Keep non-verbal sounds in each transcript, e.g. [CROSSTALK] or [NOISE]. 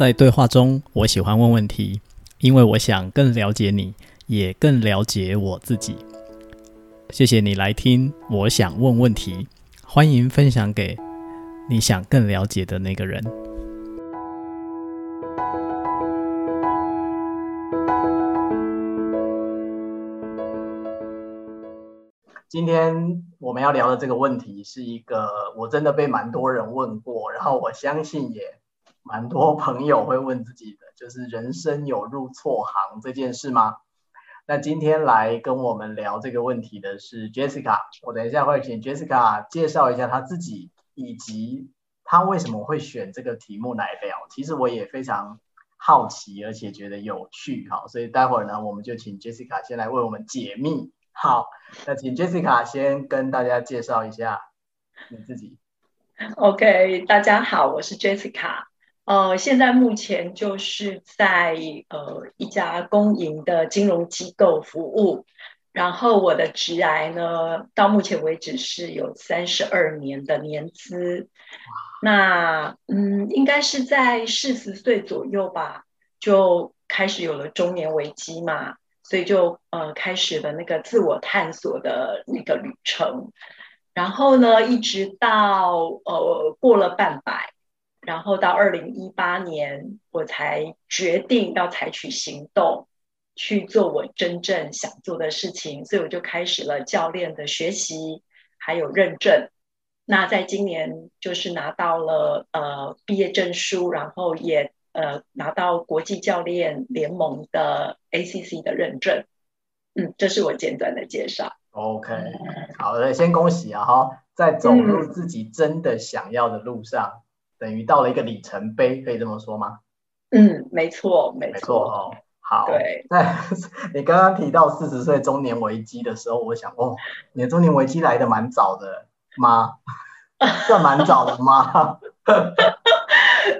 在对话中，我喜欢问问题，因为我想更了解你，也更了解我自己。谢谢你来听，我想问问题，欢迎分享给你想更了解的那个人。今天我们要聊的这个问题是一个我真的被蛮多人问过，然后我相信也。蛮多朋友会问自己的，[LAUGHS] 就是人生有入错行这件事吗？那今天来跟我们聊这个问题的是 Jessica，我等一下会请 Jessica 介绍一下她自己，以及她为什么会选这个题目来聊。其实我也非常好奇，而且觉得有趣，好，所以待会儿呢，我们就请 Jessica 先来为我们解密。好，那请 Jessica 先跟大家介绍一下你自己。OK，大家好，我是 Jessica。呃，现在目前就是在呃一家公营的金融机构服务，然后我的职涯呢，到目前为止是有三十二年的年资。那嗯，应该是在四十岁左右吧，就开始有了中年危机嘛，所以就呃开始了那个自我探索的那个旅程，然后呢，一直到呃过了半百。然后到二零一八年，我才决定要采取行动，去做我真正想做的事情，所以我就开始了教练的学习，还有认证。那在今年就是拿到了呃毕业证书，然后也呃拿到国际教练联盟的 ACC 的认证。嗯，这是我简短的介绍。OK，好的，先恭喜啊哈，在走入自己真的想要的路上。嗯等于到了一个里程碑，可以这么说吗？嗯，没错，没错，没错哦。好，对。[LAUGHS] 那你刚刚提到四十岁中年危机的时候，我想，哦，你的中年危机来的蛮早的吗？[LAUGHS] 算蛮早的吗？[LAUGHS]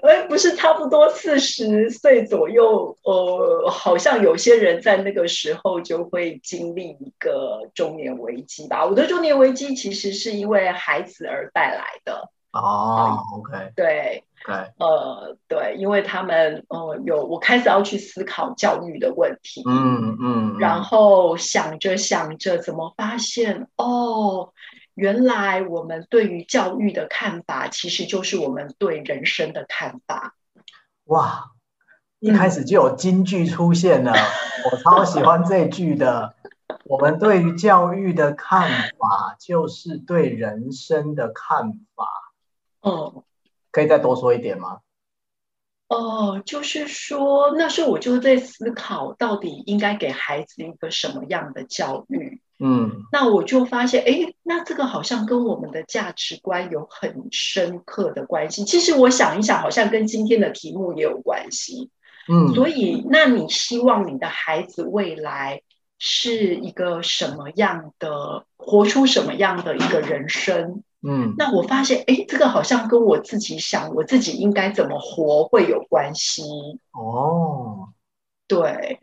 哎，不是，差不多四十岁左右。呃，好像有些人在那个时候就会经历一个中年危机吧。我的中年危机其实是因为孩子而带来的。哦、oh，OK，对，okay. 呃，对，因为他们，呃，有我开始要去思考教育的问题，嗯嗯，然后想着想着，怎么发现，哦，原来我们对于教育的看法，其实就是我们对人生的看法。哇，一开始就有金句出现了，我超喜欢这句的。我们对于教育的看法，就是对人生的看法。哦，可以再多说一点吗？哦，就是说，那时候我就在思考，到底应该给孩子一个什么样的教育？嗯，那我就发现，哎，那这个好像跟我们的价值观有很深刻的关系。其实我想一想，好像跟今天的题目也有关系。嗯，所以，那你希望你的孩子未来是一个什么样的，活出什么样的一个人生？嗯，那我发现，哎，这个好像跟我自己想我自己应该怎么活会有关系。哦，对，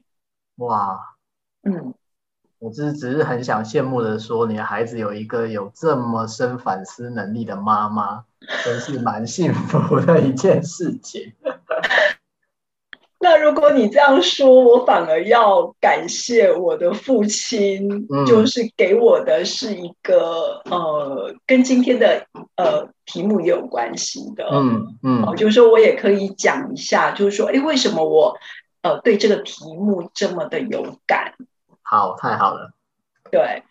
哇，嗯，我只是只是很想羡慕的说，你的孩子有一个有这么深反思能力的妈妈，真是蛮幸福的一件事情。[LAUGHS] 那如果你这样说，我反而要感谢我的父亲，嗯、就是给我的是一个呃，跟今天的呃题目也有关系的，嗯。嗯，哦，就是说我也可以讲一下，就是说，哎，为什么我呃对这个题目这么的有感？好，太好了，对，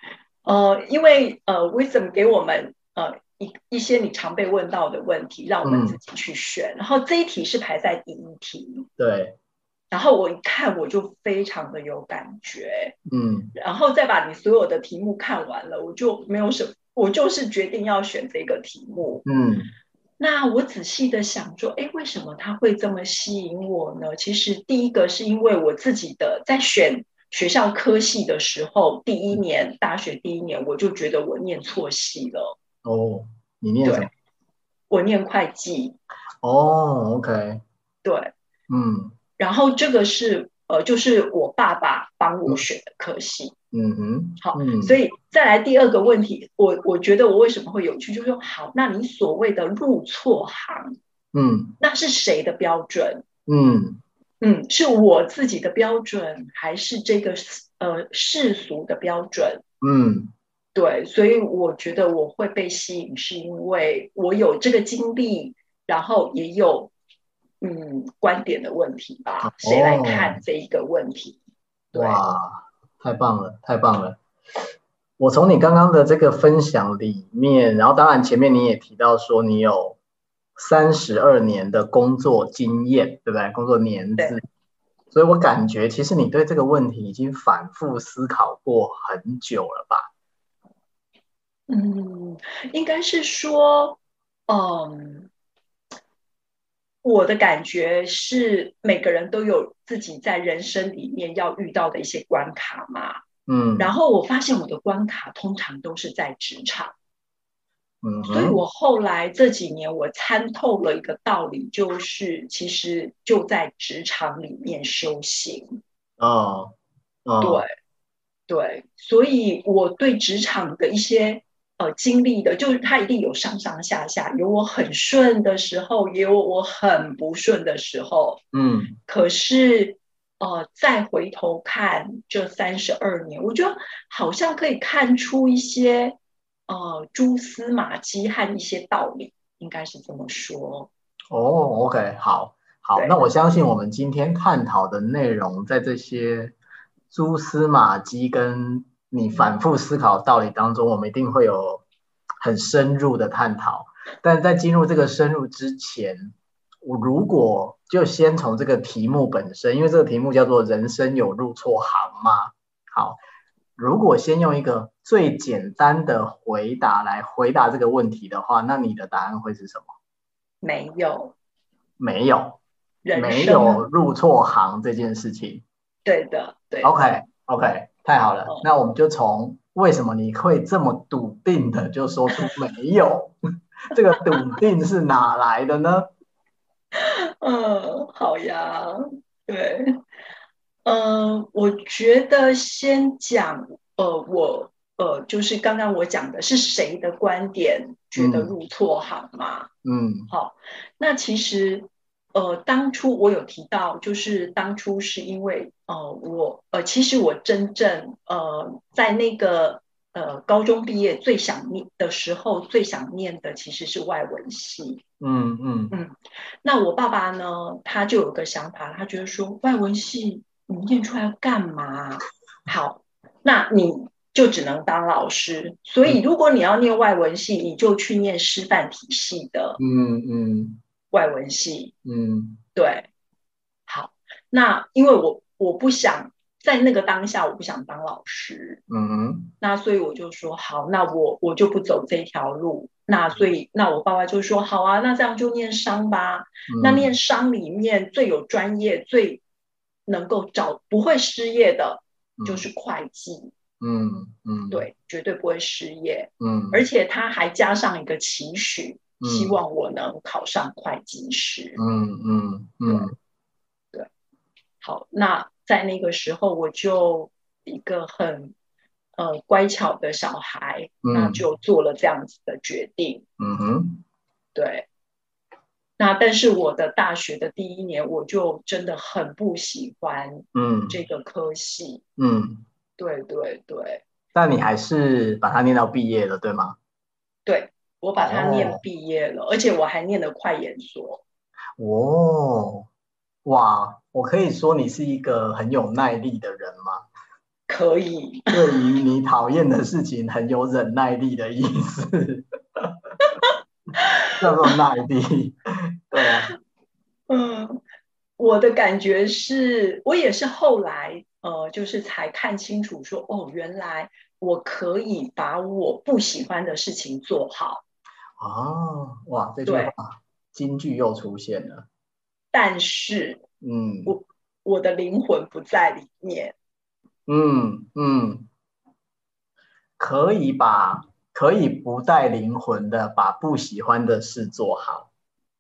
呃，因为呃，Wisdom 给我们呃一一些你常被问到的问题，让我们自己去选，嗯、然后这一题是排在第一题，对。然后我一看，我就非常的有感觉，嗯，然后再把你所有的题目看完了，我就没有什么，我就是决定要选这个题目，嗯，那我仔细的想说，哎，为什么他会这么吸引我呢？其实第一个是因为我自己的在选学校科系的时候，第一年大学第一年，我就觉得我念错系了。哦，你念什么？我念会计。哦，OK。对，嗯。然后这个是呃，就是我爸爸帮我选的科系。嗯哼，好，嗯、所以再来第二个问题，我我觉得我为什么会有趣，就是说，好，那你所谓的入错行，嗯，那是谁的标准？嗯嗯，是我自己的标准，还是这个呃世俗的标准？嗯，对，所以我觉得我会被吸引，是因为我有这个经历，然后也有嗯观点的问题吧？谁来看这一个问题？哦、哇，太棒了，太棒了！我从你刚刚的这个分享里面，然后当然前面你也提到说你有三十二年的工作经验，对不对？工作年资，所以我感觉其实你对这个问题已经反复思考过很久了吧？嗯，应该是说，嗯，我的感觉是每个人都有自己在人生里面要遇到的一些关卡嘛。嗯，然后我发现我的关卡通常都是在职场，嗯，所以我后来这几年我参透了一个道理，就是其实就在职场里面修行。哦，哦对，对，所以我对职场的一些呃经历的，就是它一定有上上下下，有我很顺的时候，也有我很不顺的时候。嗯，可是。呃，再回头看这三十二年，我觉得好像可以看出一些呃蛛丝马迹和一些道理，应该是这么说。哦，OK，好，好，那我相信我们今天探讨的内容，在这些蛛丝马迹跟你反复思考的道理当中，我们一定会有很深入的探讨。但在进入这个深入之前，我如果就先从这个题目本身，因为这个题目叫做“人生有入错行吗？”好，如果先用一个最简单的回答来回答这个问题的话，那你的答案会是什么？没有，没有，没有入错行这件事情。对的，对的。OK，OK，太好了，哦，那我们就从为什么你会这么笃定的 [LAUGHS] 就说出没有，[LAUGHS] 这个笃定是哪来的呢？[LAUGHS] 嗯，好呀，对，嗯，我觉得先讲，呃，我，呃，就是刚刚我讲的是谁的观点觉得入错行嘛？嗯，好，那其实，呃，当初我有提到，就是当初是因为，呃，我，呃，其实我真正，呃，在那个。呃，高中毕业最想念的时候，最想念的其实是外文系。嗯嗯嗯。那我爸爸呢，他就有个想法，他觉得说外文系你念出来要干嘛？好，那你就只能当老师。所以如果你要念外文系，你就去念师范体系的。嗯嗯。外文系。嗯。对。好，那因为我我不想。在那个当下，我不想当老师，嗯哼，那所以我就说好，那我我就不走这条路。那所以，那我爸爸就说好啊，那这样就念商吧。嗯、那念商里面最有专业、最能够找不会失业的，就是会计。嗯嗯，对，绝对不会失业。嗯，而且他还加上一个期许，嗯、希望我能考上会计师。嗯嗯嗯，对，对，好，那。在那个时候，我就一个很呃乖巧的小孩，嗯，那就做了这样子的决定。嗯哼，对。那但是我的大学的第一年，我就真的很不喜欢嗯这个科系。嗯，对对对。但你还是把它念到毕业了，对吗？对，我把它念毕业了，哦，而且我还念了快研所。哦。哇，我可以说你是一个很有耐力的人吗？可以。对于你讨厌的事情很有忍耐力的意思，[LAUGHS] 叫做耐力。对啊。嗯，我的感觉是我也是后来呃，就是才看清楚说，哦，原来我可以把我不喜欢的事情做好。哦，哇，这句话金句又出现了。但是，嗯，我我的灵魂不在里面。嗯嗯，可以把可以不带灵魂的把不喜欢的事做好。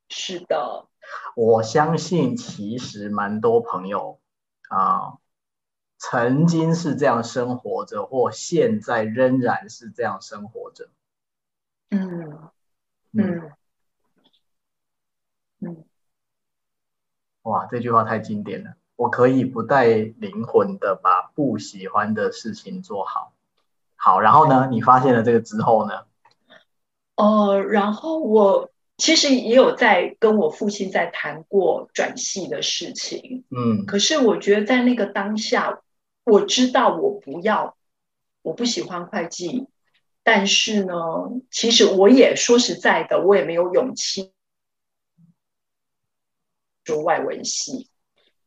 是的，我相信其实蛮多朋友啊，曾经是这样生活着，或现在仍然是这样生活着。嗯嗯嗯。哇，这句话太经典了。我可以不带灵魂的把不喜欢的事情做好。好，然后呢？你发现了这个之后呢？哦、呃，然后我其实也有在跟我父亲在谈过转系的事情。嗯，可是我觉得在那个当下，我知道我不要，我不喜欢会计，但是呢，其实我也说实在的，我也没有勇气说外文系。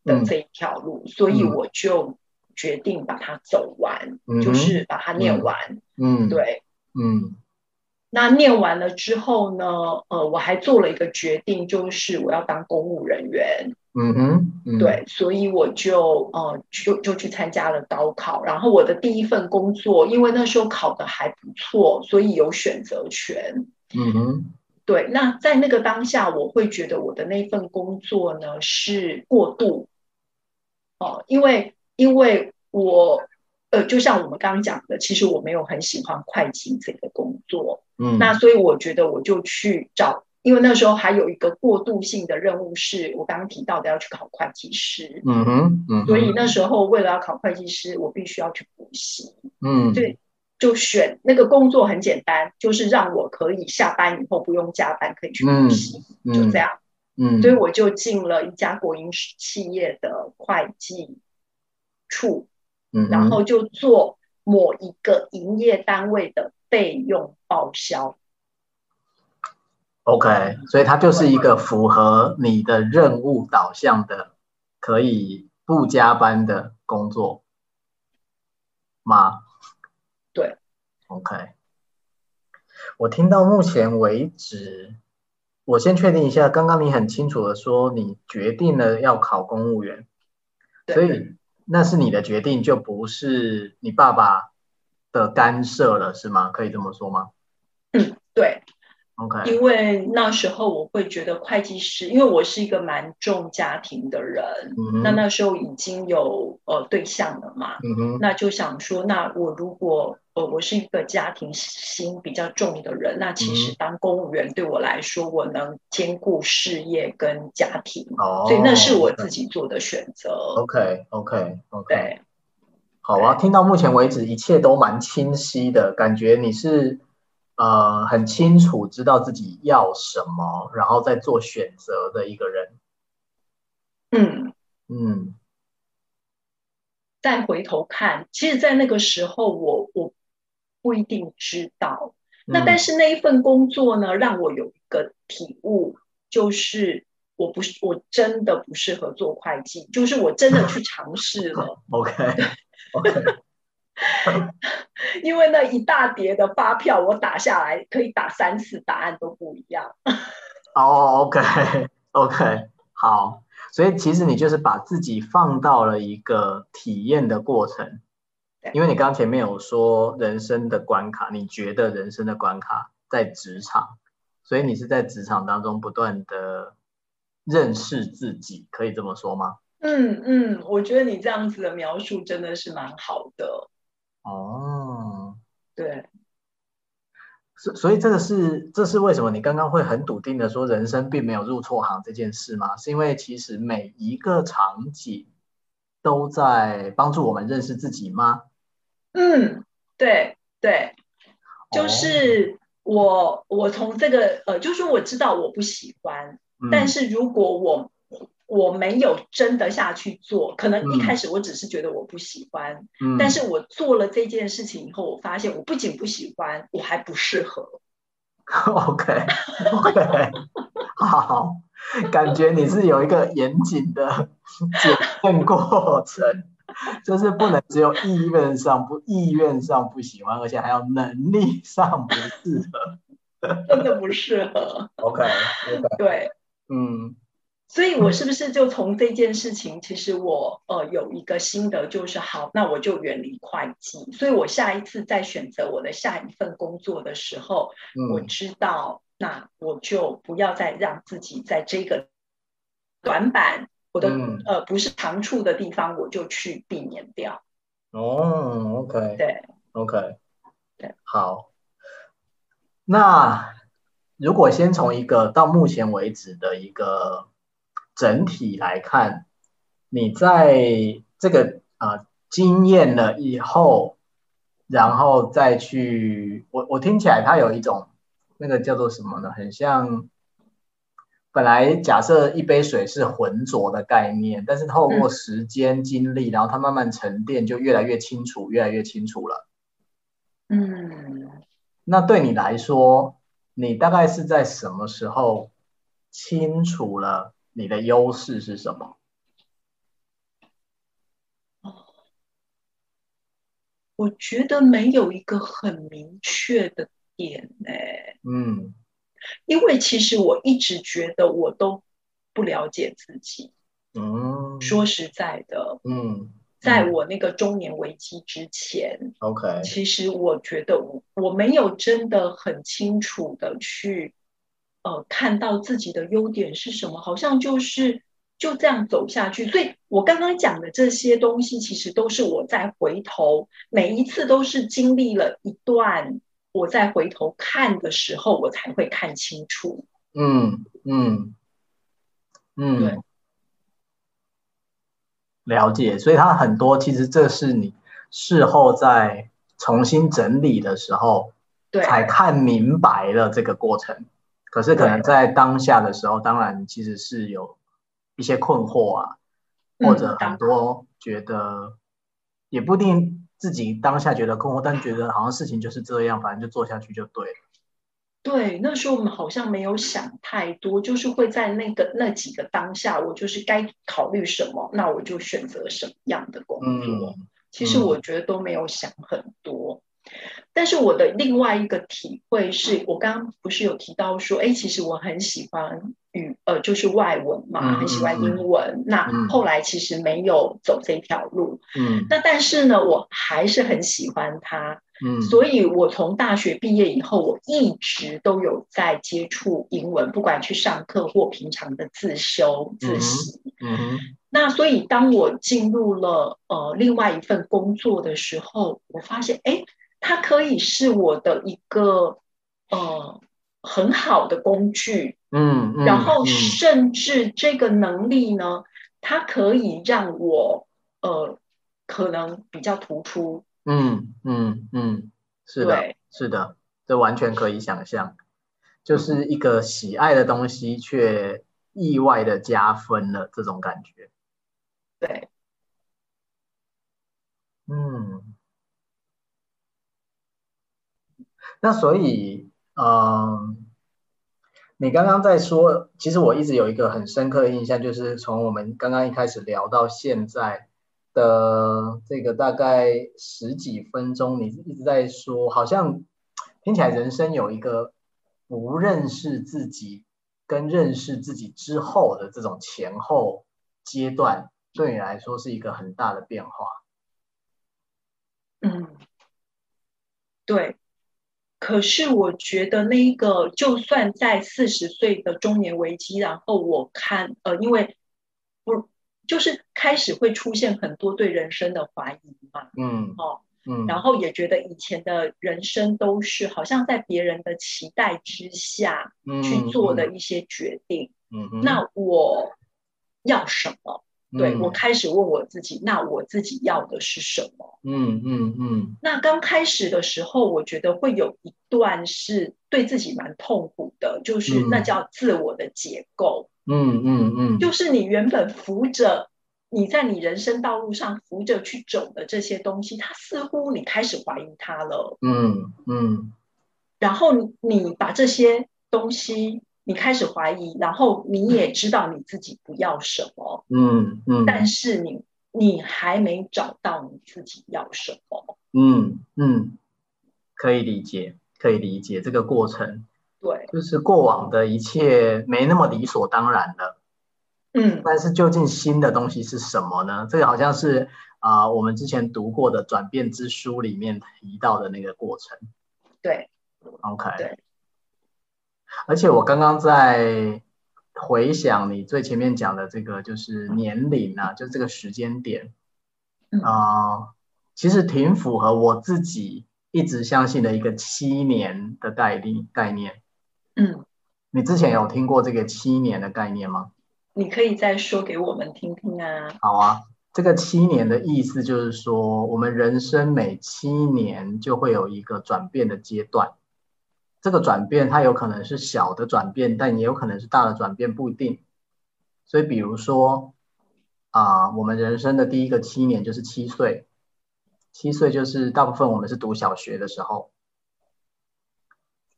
的这一条路，嗯，所以我就决定把它走完，嗯，就是把它念完。嗯，对，嗯。那念完了之后呢，呃，我还做了一个决定，就是我要当公务人员。嗯哼，嗯，对，所以我就呃就就去参加了高考，然后我的第一份工作，因为那时候考的还不错，所以有选择权。嗯哼。对，那在那个当下，我会觉得我的那份工作呢是过度。哦，因为因为我呃，就像我们刚刚讲的，其实我没有很喜欢会计这个工作，嗯，那所以我觉得我就去找，因为那时候还有一个过渡性的任务是我刚刚提到的要去考会计师，嗯哼，嗯哼，所以那时候为了要考会计师，我必须要去补习，嗯，对，就选那个工作很简单，就是让我可以下班以后不用加班，可以去补习，嗯，就这样。嗯，所以我就进了一家国营企业的会计处，嗯，然后就做某一个营业单位的备用报销。OK，所以它就是一个符合你的任务导向的，可以不加班的工作吗？对，OK。我听到目前为止。我先确定一下，刚刚你很清楚的说你决定了要考公务员，所以那是你的决定，就不是你爸爸的干涉了，是吗？可以这么说吗？嗯，对。OK，因为那时候我会觉得会计师，因为我是一个蛮重家庭的人，嗯、那那时候已经有呃对象了嘛，嗯，那就想说，那我如果呃我是一个家庭心比较重的人，那其实当公务员对我来说，我能兼顾事业跟家庭，哦，所以那是我自己做的选择。OK OK OK，对，好啊，听到目前为止一切都蛮清晰的，感觉你是。呃，很清楚知道自己要什么，然后再做选择的一个人。嗯嗯。再回头看，其实，在那个时候我，我我不一定知道。嗯。那但是那一份工作呢，让我有一个体悟，就是我不是我真的不适合做会计，就是我真的去尝试了。[LAUGHS] OK OK。[LAUGHS] [LAUGHS] 因为那一大叠的发票，我打下来可以打三次，答案都不一样。[LAUGHS] 哦、[LAUGHS] oh，OK，OK，okay, okay, 好。所以其实你就是把自己放到了一个体验的过程。因为你刚前面有说人生的关卡，你觉得人生的关卡在职场，所以你是在职场当中不断的认识自己，可以这么说吗？嗯嗯，我觉得你这样子的描述真的是蛮好的。哦，对，所所以这个是这是为什么你刚刚会很笃定的说人生并没有入错行这件事吗？是因为其实每一个场景都在帮助我们认识自己吗？嗯，对对，就是我、哦、我从这个呃，就是我知道我不喜欢，嗯、但是如果我。我没有真的下去做，可能一开始我只是觉得我不喜欢，嗯，但是我做了这件事情以后，我发现我不仅不喜欢，我还不适合。[LAUGHS] [LAUGHS] OK OK，好，感觉你是有一个严谨的检验过程，就是不能只有意愿上不意愿上不喜欢，而且还要能力上不适合，真的不适合。OK OK，[LAUGHS] 对，嗯。所以，我是不是就从这件事情，其实我呃有一个心得，就是好，那我就远离会计。所以我下一次再选择我的下一份工作的时候，嗯、我知道，那我就不要再让自己在这个短板，我的、嗯、呃不是长处的地方，我就去避免掉。哦，OK，对，OK，对，好。那如果先从一个到目前为止的一个。整体来看，你在这个呃经验了以后，然后再去，我我听起来它有一种那个叫做什么呢？很像本来假设一杯水是浑浊的概念，但是透过时间经历，嗯、然后它慢慢沉淀，就越来越清楚，越来越清楚了。嗯，那对你来说，你大概是在什么时候清楚了你的优势是什么？哦，我觉得没有一个很明确的点呢。嗯，因为其实我一直觉得我都不了解自己。嗯，说实在的，嗯。在我那个中年危机之前，OK，其实我觉得我我没有真的很清楚的去，呃，看到自己的优点是什么，好像就是就这样走下去。所以我刚刚讲的这些东西，其实都是我在回头，每一次都是经历了一段，我再回头看的时候，我才会看清楚。嗯嗯嗯，对。了解，所以它很多其实这是你事后在重新整理的时候，对，才看明白了这个过程。可是可能在当下的时候，当然其实是有一些困惑啊，或者很多觉得也不一定自己当下觉得困惑，但觉得好像事情就是这样，反正就做下去就对了。对，那时候我们好像没有想太多，就是会在那个那几个当下，我就是该考虑什么，那我就选择什么样的工作。嗯，其实我觉得都没有想很多。但是我的另外一个体会是，我刚刚不是有提到说，哎，其实我很喜欢语，呃，就是外文嘛，很喜欢英文。嗯，那后来其实没有走这条路。嗯，那但是呢，我还是很喜欢它。嗯，所以我从大学毕业以后，我一直都有在接触英文，不管去上课或平常的自修自习。嗯，嗯，那所以当我进入了呃另外一份工作的时候，我发现，哎。它可以是我的一个呃很好的工具，嗯，嗯，然后甚至这个能力呢，它可以让我呃可能比较突出，嗯嗯嗯，是的，是的，这完全可以想象，就是一个喜爱的东西却意外的加分了这种感觉，对，嗯。那所以，嗯、你刚刚在说，其实我一直有一个很深刻的印象，就是从我们刚刚一开始聊到现在的这个大概十几分钟，你一直在说，好像听起来人生有一个不认识自己跟认识自己之后的这种前后阶段，对你来说是一个很大的变化。嗯，对。可是我觉得那一个，就算在四十岁的中年危机，然后我看，呃，因为不就是开始会出现很多对人生的怀疑嘛，嗯，哦，嗯，然后也觉得以前的人生都是好像在别人的期待之下去做的。一些决定，嗯。嗯，那我要什么？对，我开始问我自己，那我自己要的是什么？嗯嗯嗯。那刚开始的时候，我觉得会有一段是对自己蛮痛苦的，就是那叫自我的解构。嗯嗯嗯。就是你原本扶着你在你人生道路上扶着去走的这些东西，它似乎你开始怀疑它了。嗯嗯。然后你把这些东西。你开始怀疑，然后你也知道你自己不要什么，嗯嗯，但是你你还没找到你自己要什么，嗯嗯，可以理解，可以理解这个过程，对，就是过往的一切没那么理所当然的，嗯，但是究竟新的东西是什么呢？这个好像是啊、呃，我们之前读过的《转变之书》里面提到的那个过程，对，OK，对。而且我刚刚在回想你最前面讲的这个，就是年龄啊，就这个时间点，啊、呃，其实挺符合我自己一直相信的一个七年的概念概念。嗯，你之前有听过这个七年的概念吗？你可以再说给我们听听啊。好啊，这个七年的意思就是说，我们人生每七年就会有一个转变的阶段。这个转变它有可能是小的转变，但也有可能是大的转变，不一定。所以，比如说啊、呃，我们人生的第一个七年就是七岁，七岁就是大部分我们是读小学的时候。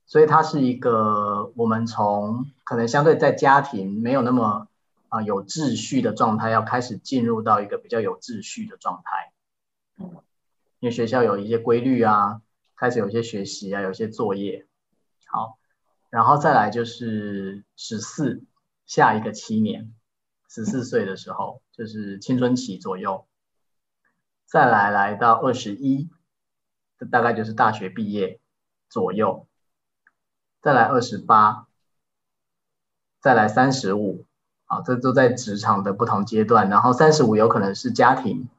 所以它是一个我们从可能相对在家庭没有那么啊、呃、有秩序的状态，要开始进入到一个比较有秩序的状态。因为学校有一些规律啊，开始有一些学习啊，有一些作业。然后再来就是十四，下一个七年，十四岁的时候就是青春期左右。再来来到二十一，这大概就是大学毕业左右。再来二十八，再来三十五，啊，这都在职场的不同阶段。然后三十五有可能是家庭，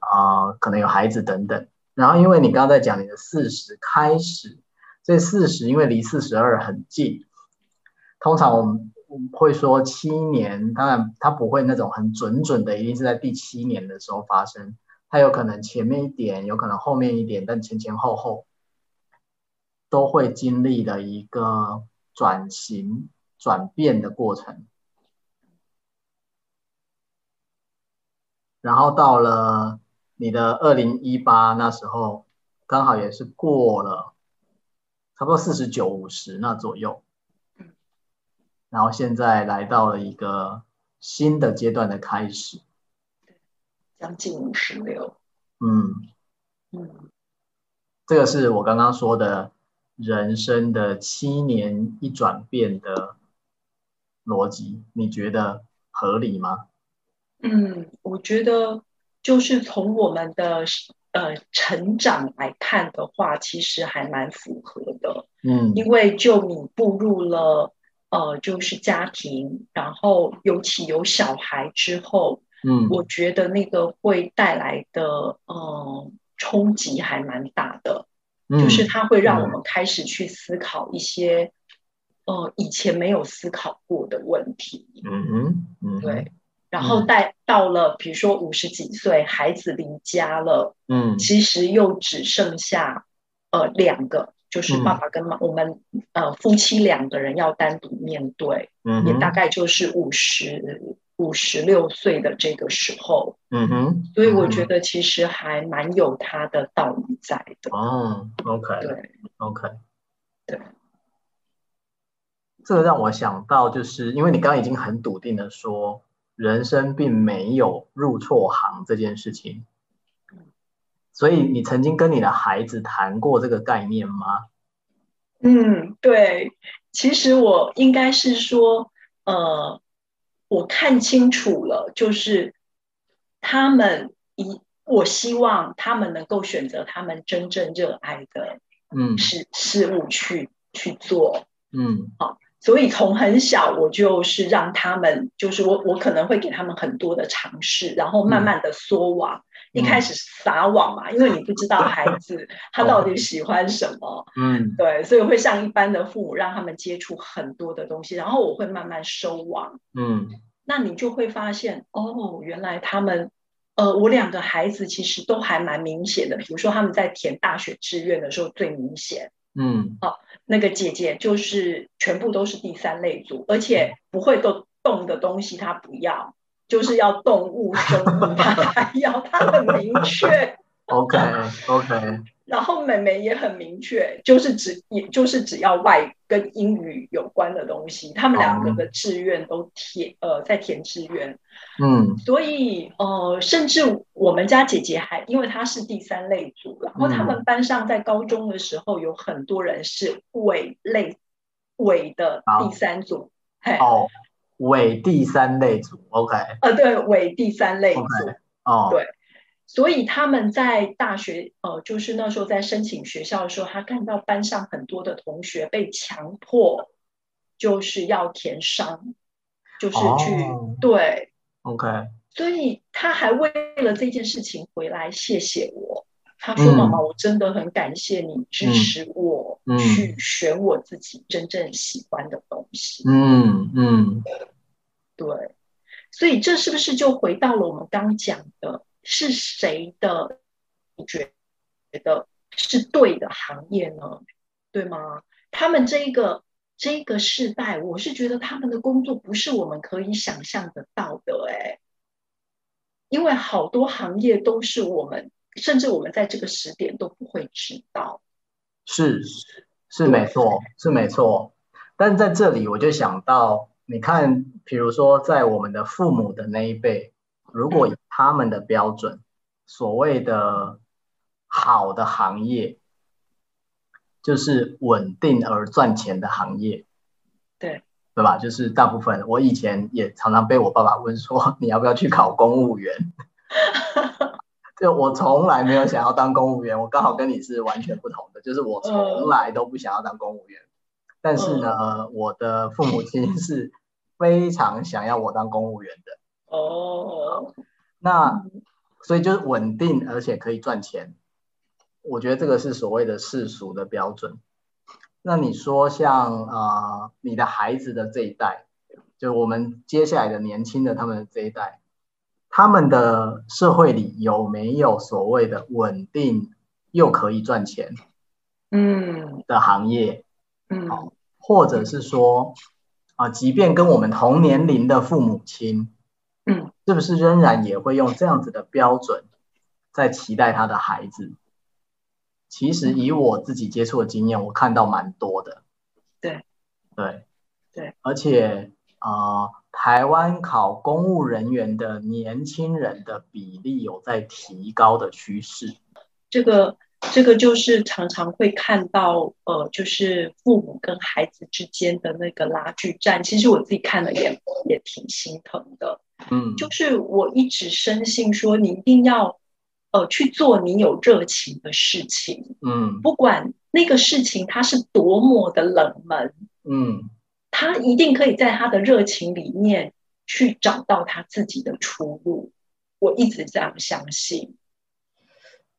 啊、可能有孩子等等。然后因为你刚刚在讲你的四十开始，这四十因为离四十二很近，通常我们会说七年，当然它不会那种很准准的，一定是在第七年的时候发生，它有可能前面一点，有可能后面一点，但前前后后。都会经历的一个转型、转变的过程，然后到了你的二零一八那时候，刚好也是过了差不多四十九、五十那左右，然后现在来到了一个新的阶段的开始，将近五十六。嗯嗯，这个是我刚刚说的。人生的七年一转变的逻辑，你觉得合理吗？嗯，我觉得就是从我们的呃成长来看的话，其实还蛮符合的。嗯，因为就你步入了呃就是家庭，然后尤其有小孩之后，嗯，我觉得那个会带来的呃冲击还蛮大的。就是它会让我们开始去思考一些，嗯、呃，以前没有思考过的问题。嗯哼，嗯，对。然后带到了，比如说五十几岁，孩子离家了，嗯，其实又只剩下呃两个，就是爸爸跟妈，嗯、我们呃夫妻两个人要单独面对，嗯，也大概就是五十。五十六岁的这个时候，嗯哼，所以我觉得其实还蛮有他的道理在的。哦，OK，对，OK，对，这个让我想到，就是因为你刚刚已经很笃定的说，人生并没有入错行这件事情，所以你曾经跟你的孩子谈过这个概念吗？嗯，对，其实我应该是说，呃。我看清楚了，就是他们一，我希望他们能够选择他们真正热爱的，嗯，事事物去去做，嗯，好，所以从很小我就是让他们，就是我我可能会给他们很多的尝试，然后慢慢的缩网，嗯、一开始撒网嘛，因为你不知道孩子 [LAUGHS] 他到底喜欢什么，嗯，[LAUGHS] 对，所以会像一般的父母让他们接触很多的东西，然后我会慢慢收网，嗯。那你就会发现，哦，原来他们，呃，我两个孩子其实都还蛮明显的。比如说他们在填大学志愿的时候最明显，嗯，好、哦，那个姐姐就是全部都是第三类族，而且不会动动的东西她不要，就是要动物生物她 [LAUGHS] 还要，她很明确。OK OK。然后妹妹也很明确，就是只也就是只要外跟英语有关的东西，他们两个的志愿都填、嗯、呃在填志愿，嗯，所以呃甚至我们家姐姐还因为她是第三类组，然后他们班上在高中的时候有很多人是伪类伪的第三组，嘿。哦伪第三类组，OK，呃对伪第三类组，okay. 哦。对。所以他们在大学，呃，就是那时候在申请学校的时候，他看到班上很多的同学被强迫，就是要填商，就是去、哦、对，OK。所以他还为了这件事情回来谢谢我，他说：“妈、嗯、妈，我真的很感谢你支持我去选我自己真正喜欢的东西。”嗯嗯。对，所以这是不是就回到了我们刚讲的，是谁的觉得是对的行业呢？对吗？他们这一个这一个世代，我是觉得他们的工作不是我们可以想象得到的，哎，因为好多行业都是我们，甚至我们在这个时点都不会知道。是是是没错，是没错。但在这里，我就想到，你看，比如说在我们的父母的那一辈，如果以他们的标准，所谓的好的行业。就是稳定而赚钱的行业，对对吧？就是大部分，我以前也常常被我爸爸问说，[LAUGHS] 你要不要去考公务员？[LAUGHS] 就我从来没有想要当公务员，我刚好跟你是完全不同的，就是我从来都不想要当公务员。但是呢，呃，我的父母亲是非常想要我当公务员的。哦，那所以就是稳定而且可以赚钱。我觉得这个是所谓的世俗的标准。那你说像啊、呃，你的孩子的这一代，就我们接下来的年轻的他们的这一代，他们的社会里有没有所谓的稳定又可以赚钱，嗯的行业，嗯，嗯或者是说啊、呃，即便跟我们同年龄的父母亲，嗯，是不是仍然也会用这样子的标准在期待他的孩子？其实以我自己接触的经验，我看到蛮多的。对，对，对，而且啊、呃，台湾考公务人员的年轻人的比例有在提高的趋势。这个，这个就是常常会看到，呃，就是父母跟孩子之间的那个拉锯战。其实我自己看了也也挺心疼的。嗯，就是我一直深信说，你一定要。呃，去做你有热情的事情，嗯，不管那个事情它是多么的冷门，嗯，他一定可以在他的热情里面去找到他自己的出路。我一直这样相信。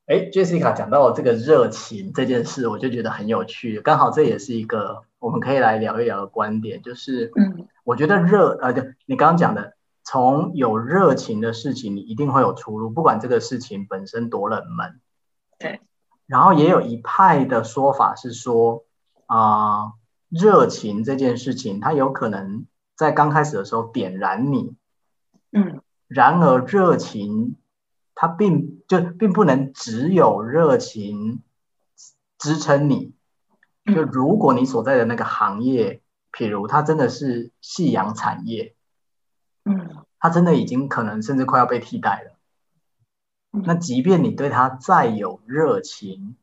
哎，Jessica 讲到了这个热情这件事，我就觉得很有趣。刚好这也是一个我们可以来聊一聊的观点，就是，嗯，我觉得热，呃，对，你刚刚讲的。从有热情的事情，你一定会有出路，不管这个事情本身多冷门。对。然后也有一派的说法是说，啊、呃，热情这件事情，它有可能在刚开始的时候点燃你。嗯。然而，热情它并就并不能只有热情支撑你。就如果你所在的那个行业，譬如它真的是夕阳产业。嗯，他真的已经可能甚至快要被替代了。嗯，那即便你对他再有热情，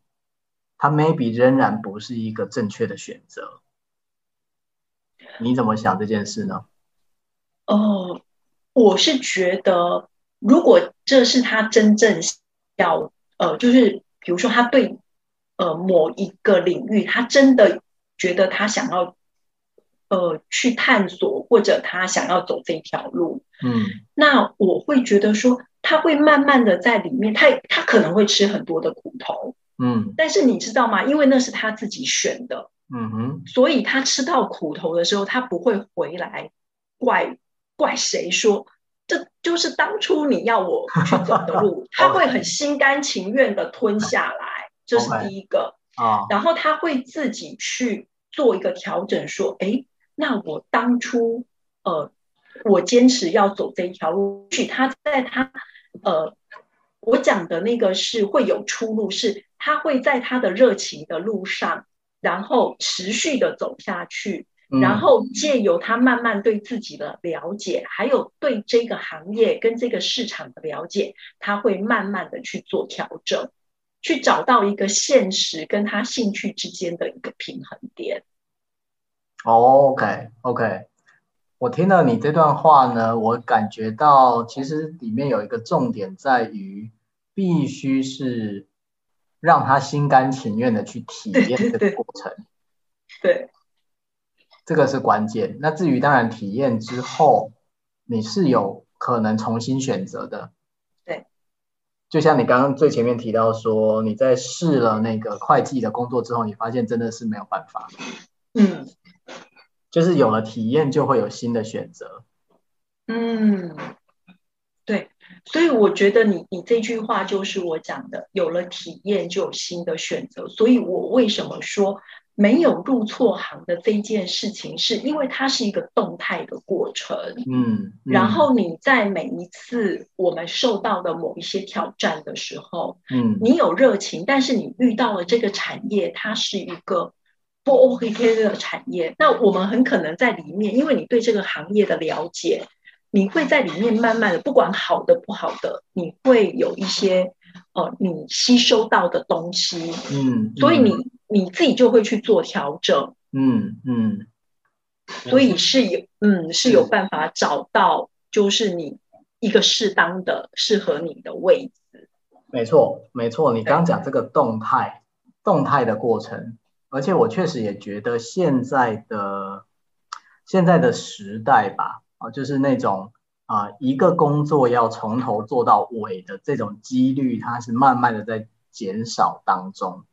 他 maybe 仍然不是一个正确的选择。你怎么想这件事呢？哦，我是觉得，如果这是他真正要，呃，就是比如说他对呃某一个领域，他真的觉得他想要。呃，去探索或者他想要走这条路，嗯，那我会觉得说，他会慢慢的在里面，他他可能会吃很多的苦头，嗯，但是你知道吗？因为那是他自己选的，嗯哼，所以他吃到苦头的时候，他不会回来怪怪谁说，这就是当初你要我去走的路，[LAUGHS] 他会很心甘情愿的吞下来，这是 [LAUGHS] 第一个啊，然后他会自己去做一个调整，说，哎。那我当初，呃，我坚持要走这一条路，许他在他，呃，我讲的那个是会有出路，是他会在他的热情的路上，然后持续的走下去，然后借由他慢慢对自己的了解，还有对这个行业跟这个市场的了解，他会慢慢的去做调整，去找到一个现实跟他兴趣之间的一个平衡点。Oh, OK OK，我听了你这段话呢，我感觉到其实里面有一个重点在于，必须是让他心甘情愿的去体验这个过程。对，对，对，这个是关键。那至于当然体验之后，你是有可能重新选择的。对，就像你刚刚最前面提到说，你在试了那个会计的工作之后，你发现真的是没有办法。嗯。就是有了体验，就会有新的选择。嗯，对，所以我觉得你你这句话就是我讲的，有了体验就有新的选择。所以我为什么说？没有入错行的这件事情，是因为它是一个动态的过程。嗯，嗯，然后你在每一次我们受到的某一些挑战的时候，嗯，你有热情，但是你遇到了这个产业，它是一个不 OK 的产业，那我们很可能在里面，因为你对这个行业的了解，你会在里面慢慢的，不管好的不好的，你会有一些呃，你吸收到的东西。嗯，嗯，所以你。你自己就会去做调整，嗯嗯，所以是有嗯是有办法找到，就是你一个适当的适合你的位置。没错没错，你刚刚讲这个动态动态的过程，而且我确实也觉得现在的现在的时代吧，啊，就是那种啊一个工作要从头做到尾的这种几率，它是慢慢的在减少当中。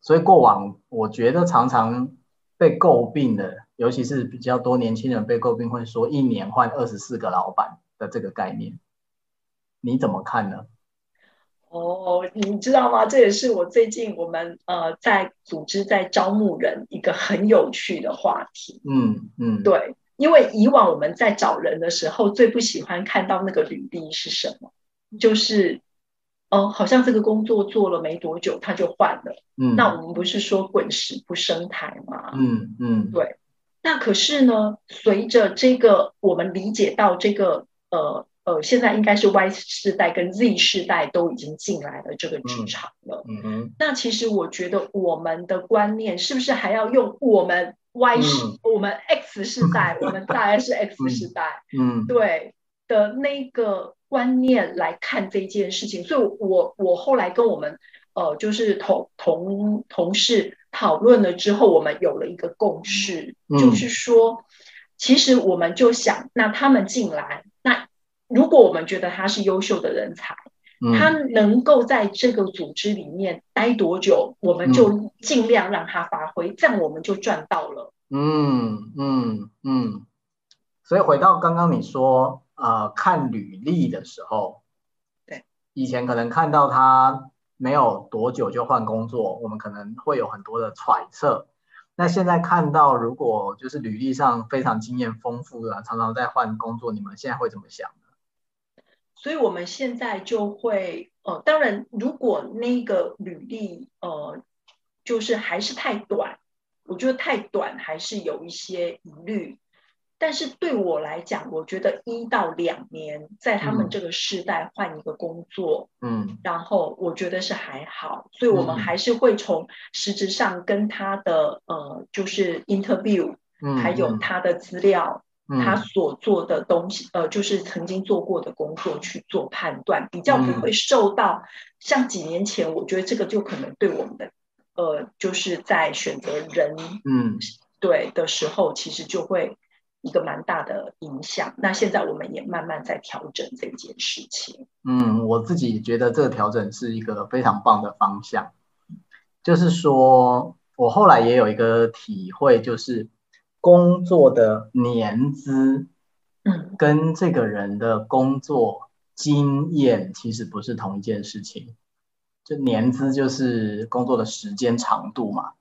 所以过往我觉得常常被诟病的，尤其是比较多年轻人被诟病，会说一年换二十四个老板的这个概念，你怎么看呢？哦，你知道吗？这也是我最近我们呃在组织在招募人一个很有趣的话题。嗯嗯，对，因为以往我们在找人的时候，最不喜欢看到那个履历是什么，就是。哦，好像这个工作做了没多久，他就换了。嗯，那我们不是说滚石不生苔吗？嗯嗯，对。那可是呢，随着这个我们理解到这个呃呃，现在应该是 Y 世代跟 Z 世代都已经进来了这个职场了。嗯嗯。那其实我觉得我们的观念是不是还要用我们 Y 世、嗯、我们 X 世代，[LAUGHS] 我们大概是 X 世代，嗯，对的那个。观念来看这件事情，所以我我后来跟我们呃就是同同同事讨论了之后，我们有了一个共识，嗯、就是说，其实我们就想，那他们进来，那如果我们觉得他是优秀的人才，嗯、他能够在这个组织里面待多久，我们就尽量让他发挥，嗯、这样我们就赚到了。嗯嗯嗯，所以回到刚刚你说。呃，看履历的时候，对，以前可能看到他没有多久就换工作，我们可能会有很多的揣测。那现在看到，如果就是履历上非常经验丰富的，常常在换工作，你们现在会怎么想呢？所以我们现在就会，呃，当然，如果那个履历，呃，就是还是太短，我觉得太短，还是有一些疑虑。但是对我来讲，我觉得一到两年在他们这个时代换一个工作，嗯，然后我觉得是还好，所以我们还是会从实质上跟他的呃，就是 interview，嗯，还有他的资料，嗯，他所做的东西，呃，就是曾经做过的工作去做判断，比较不会受到像几年前，我觉得这个就可能对我们的呃，就是在选择人，嗯，对的时候，其实就会。一个蛮大的影响，那现在我们也慢慢在调整这件事情。嗯，我自己觉得这个调整是一个非常棒的方向。就是说，我后来也有一个体会，就是工作的年资，嗯，跟这个人的工作经验其实不是同一件事情。就年资就是工作的时间长度嘛。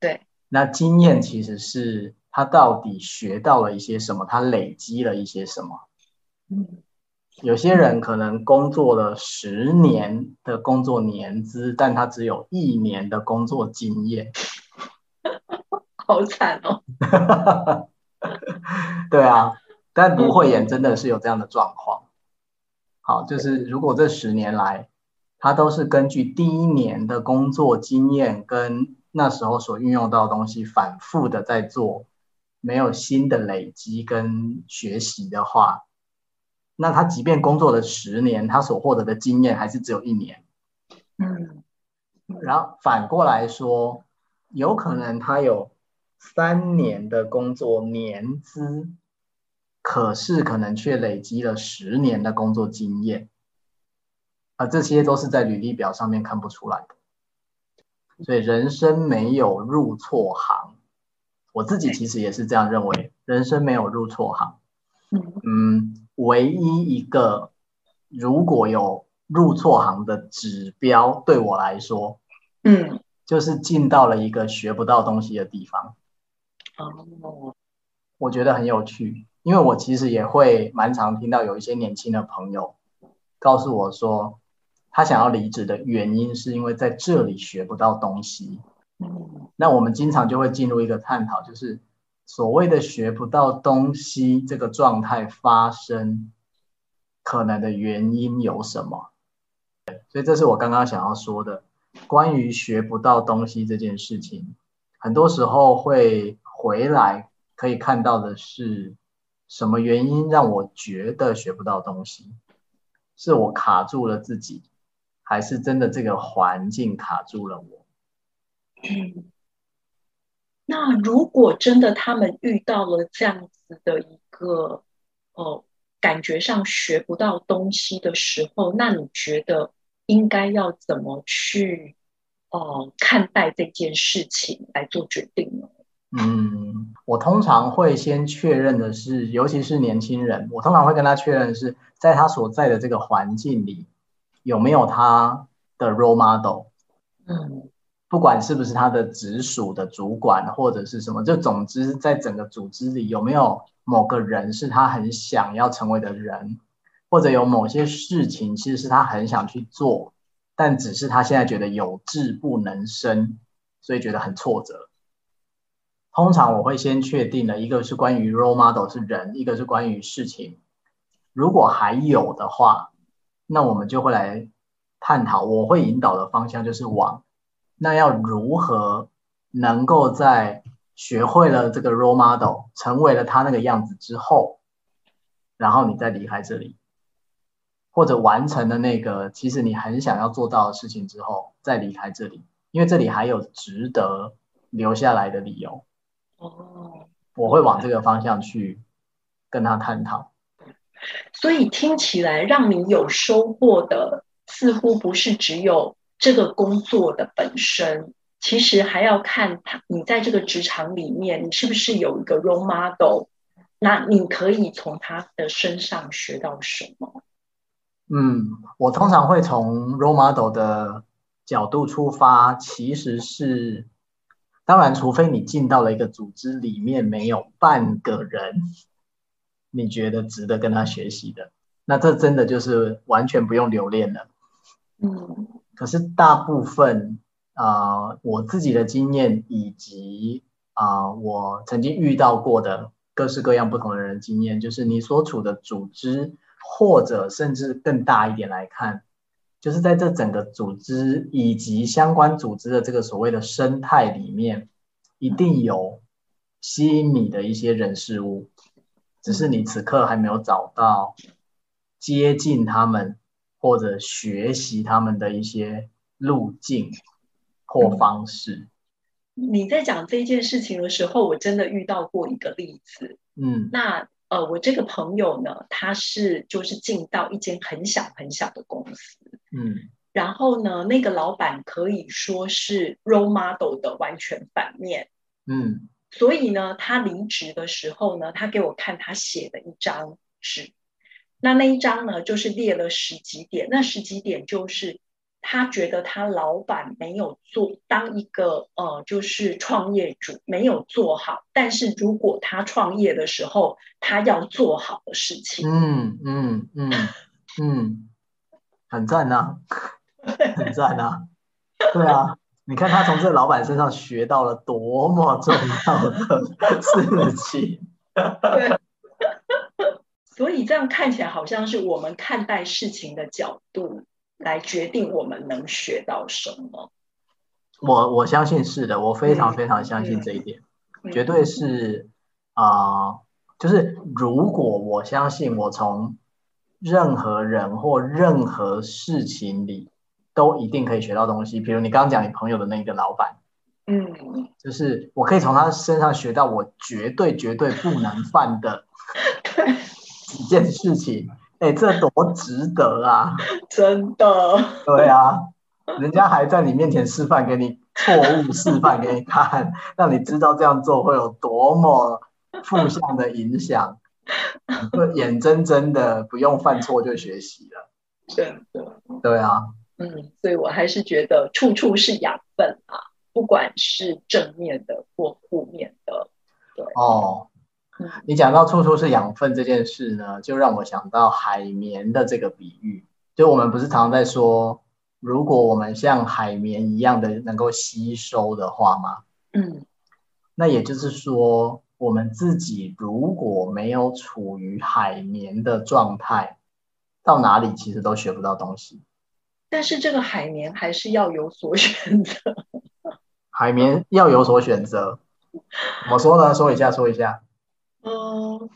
对。那经验其实是。他到底学到了一些什么？他累积了一些什么？嗯，有些人可能工作了十年的工作年资，但他只有一年的工作经验，好惨哦。[LAUGHS] 对啊，但不会演真的是有这样的状况。好，就是如果这十年来，他都是根据第一年的工作经验跟那时候所运用到的东西反复的在做。没有新的累积跟学习的话，那他即便工作了十年，他所获得的经验还是只有一年。嗯，然后反过来说，有可能他有三年的工作年资，可是可能却累积了十年的工作经验，啊这些都是在履历表上面看不出来的。所以人生没有入错行。我自己其实也是这样认为，人生没有入错行。嗯，唯一一个如果有入错行的指标，对我来说，嗯，就是进到了一个学不到东西的地方。哦，我觉得很有趣，因为我其实也会蛮常听到有一些年轻的朋友告诉我说，他想要离职的原因是因为在这里学不到东西。嗯，那我们经常就会进入一个探讨，就是。所谓的学不到东西这个状态发生，可能的原因有什么？所以这是我刚刚想要说的，关于学不到东西这件事情，很多时候会回来可以看到的是，什么原因让我觉得学不到东西？是我卡住了自己，还是真的这个环境卡住了我？嗯那如果真的他们遇到了这样子的一个哦，感觉上学不到东西的时候，那你觉得应该要怎么去哦看待这件事情来做决定呢？嗯，我通常会先确认的是，尤其是年轻人，我通常会跟他确认的是，在他所在的这个环境里有没有他的 role model。嗯。不管是不是他的直属的主管或者是什么，就总之在整个组织里有没有某个人是他很想要成为的人，或者有某些事情其实是他很想去做，但只是他现在觉得有志不能伸，所以觉得很挫折。通常我会先确定的一个是关于 role model 是人，一个是关于事情。如果还有的话，那我们就会来探讨。我会引导的方向就是往。那要如何能够在学会了这个 role model，成为了他那个样子之后，然后你再离开这里，或者完成了那个其实你很想要做到的事情之后，再离开这里，因为这里还有值得留下来的理由。哦，我会往这个方向去跟他探讨。所以听起来让你有收获的，似乎不是只有。这个工作的本身，其实还要看他，你在这个职场里面，你是不是有一个 role model？那你可以从他的身上学到什么？嗯，我通常会从 role model 的角度出发，其实是，当然，除非你进到了一个组织里面，没有半个人你觉得值得跟他学习的，那这真的就是完全不用留恋了。嗯。可是大部分啊、呃，我自己的经验以及啊、呃，我曾经遇到过的各式各样不同的人经验，就是你所处的组织，或者甚至更大一点来看，就是在这整个组织以及相关组织的这个所谓的生态里面，一定有吸引你的一些人事物，只是你此刻还没有找到接近他们。或者学习他们的一些路径或方式。你在讲这件事情的时候，我真的遇到过一个例子。嗯，那呃，我这个朋友呢，他是就是进到一间很小很小的公司。嗯，然后呢，那个老板可以说是 role model 的完全反面。嗯，所以呢，他离职的时候呢，他给我看他写的一张纸。那那一张呢，就是列了十几点。那十几点就是他觉得他老板没有做，当一个呃，就是创业主没有做好。但是如果他创业的时候，他要做好的事情。嗯嗯嗯嗯，很赞呐，很赞呐。对啊，你看他从这个老板身上学到了多么重要的事情。对。所以这样看起来好像是我们看待事情的角度来决定我们能学到什么。我我相信是的，我非常非常相信这一点，嗯、绝对是啊、呃，就是如果我相信我从任何人或任何事情里都一定可以学到东西，比如你刚刚讲你朋友的那个老板，嗯，就是我可以从他身上学到我绝对绝对不能犯的。对。一件事情，[LAUGHS] 哎、欸，这多值得啊！真的，对啊，人家还在你面前示范给你错误示范给你看，让你知道这样做会有多么负向的影响。[LAUGHS] 就眼睁睁的不用犯错就学习了。真的。对啊。嗯，所以我还是觉得处处是养分啊，不管是正面的或负面的。对。哦。你讲到处处是养分这件事呢，就让我想到海绵的这个比喻。就我们不是常常在说，如果我们像海绵一样的能够吸收的话吗？嗯。那也就是说，我们自己如果没有处于海绵的状态，到哪里其实都学不到东西。但是这个海绵还是要有所选择。[LAUGHS] 海绵要有所选择，怎么说呢？说一下，说一下。嗯，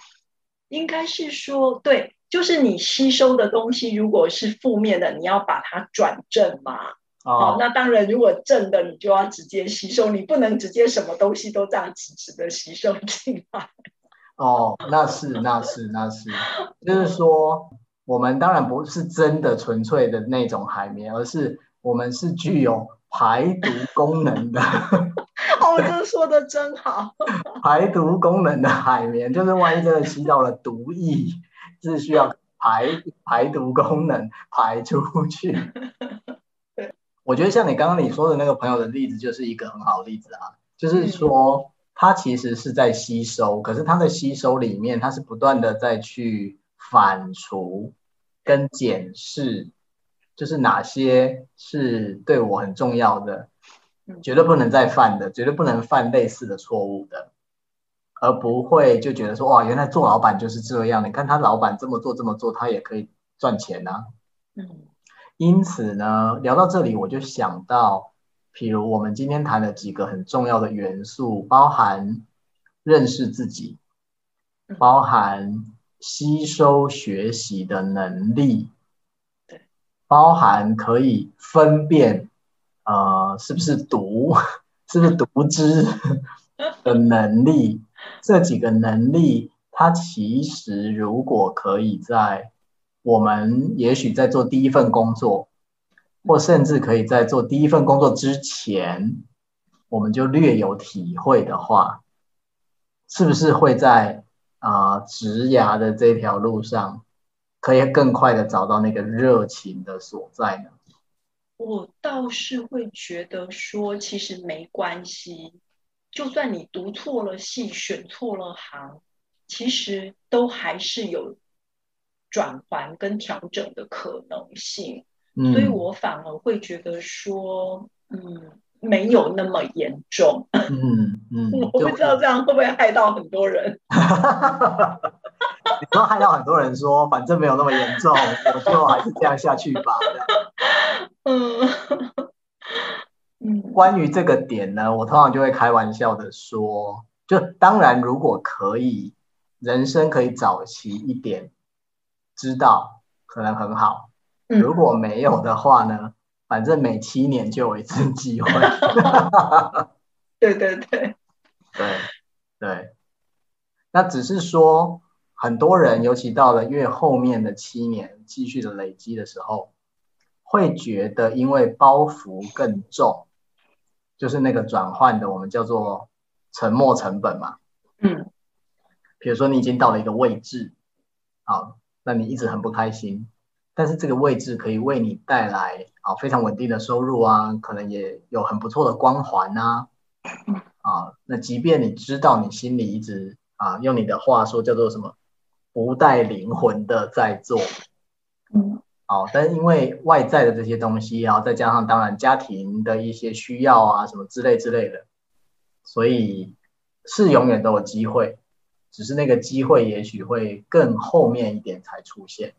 应该是说，对，就是你吸收的东西，如果是负面的，你要把它转正嘛。哦，哦，那当然，如果正的，你就要直接吸收，你不能直接什么东西都这样直直的吸收进来。哦，那是，那是，那是，就是说，我们当然不是真的纯粹的那种海绵，而是我们是具有排毒功能的。[LAUGHS] 哦，这说的真好。[LAUGHS] 排毒功能的海绵，就是万一真的吸到了毒液，是需要排排毒功能排出去。对，我觉得像你刚刚你说的那个朋友的例子，就是一个很好的例子啊。就是说，他其实是在吸收，可是他的吸收里面，他是不断的在去反刍跟检视，就是哪些是对我很重要的。绝对不能再犯的，绝对不能犯类似的错误的，而不会就觉得说哇，原来做老板就是这样。你看他老板这么做这么做，他也可以赚钱啊。嗯，因此呢，聊到这里，我就想到，譬如我们今天谈的几个很重要的元素，包含认识自己，包含吸收学习的能力，对，包含可以分辨。呃，是不是读，是不是读知 [LAUGHS] 的能力？这几个能力，它其实如果可以在我们也许在做第一份工作，或甚至可以在做第一份工作之前，我们就略有体会的话，是不是会在啊、职涯的这条路上，可以更快的找到那个热情的所在呢？我倒是会觉得说，其实没关系，就算你读错了系，选错了行，其实都还是有转换跟调整的可能性。嗯，所以我反而会觉得说，嗯，没有那么严重。嗯嗯，我不知道这样会不会害到很多人。[LAUGHS] 你说害到很多人说，反正没有那么严重，我就还是这样下去吧。[LAUGHS] 嗯 [LAUGHS] 嗯，关于这个点呢，我通常就会开玩笑的说，就当然如果可以，人生可以早期一点知道，可能很好。如果没有的话呢，反正每七年就有一次机会。[LAUGHS] 对对对对对，那只是说，很多人尤其到了越后面的七年，继续的累积的时候。会觉得因为包袱更重，就是那个转换的，我们叫做沉没成本嘛。嗯，比如说你已经到了一个位置，好，那你一直很不开心，但是这个位置可以为你带来啊非常稳定的收入啊，可能也有很不错的光环啊，啊，那即便你知道你心里一直啊用你的话说叫做什么不带灵魂的在做，嗯。好，但是因为外在的这些东西，然后再加上当然家庭的一些需要啊，什么之类之类的，所以是永远都有机会，只是那个机会也许会更后面一点才出现。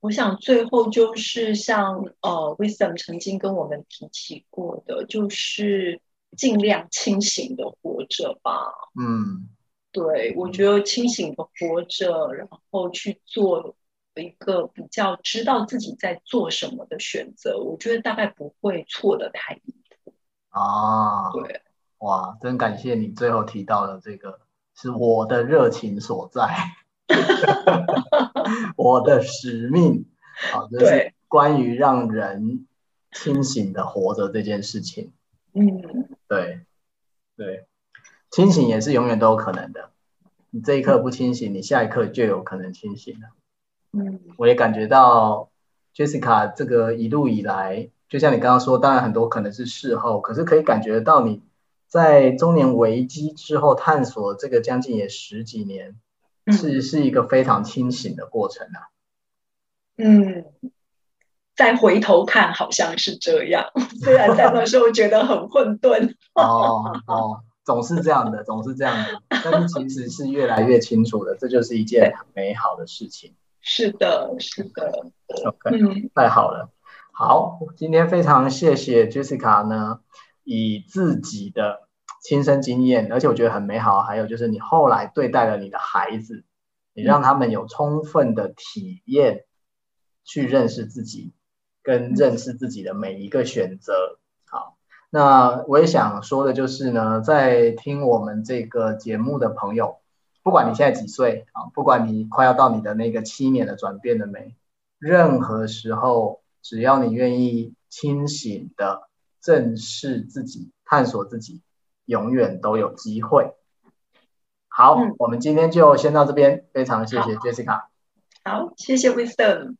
我想最后就是像呃，Wisdom 曾经跟我们提起过的，就是尽量清醒的活着吧。嗯，对，我觉得清醒的活着，然后去做。一个比较知道自己在做什么的选择，我觉得大概不会错的太离谱啊。对，哇，真感谢你最后提到的这个是我的热情所在，我的使命。好，就是关于让人清醒的活着这件事情。嗯，对，对，清醒也是永远都有可能的。你这一刻不清醒，你下一刻就有可能清醒了。嗯，我也感觉到 Jessica 这个一路以来，就像你刚刚说，当然很多可能是事后，可是可以感觉到你在中年危机之后探索这个将近也十几年，是是一个非常清醒的过程啊。嗯，再回头看好像是这样，虽然在那时候觉得很混沌。[LAUGHS] 哦哦。总是这样的，总是这样的，但是其实是越来越清楚的，这就是一件很美好的事情。是的，是的。OK，嗯，太好了。好，今天非常谢谢 Jessica 呢，以自己的亲身经验，而且我觉得很美好。还有就是你后来对待了你的孩子，你让他们有充分的体验，去认识自己，跟认识自己的每一个选择。好那我也想说的就是呢，在听我们这个节目的朋友，不管你现在几岁啊，不管你快要到你的那个七年的转变了没，任何时候，只要你愿意清醒的正视自己、探索自己，永远都有机会。好，嗯、我们今天就先到这边，非常谢谢 Jessica。好，谢谢 Wisdom。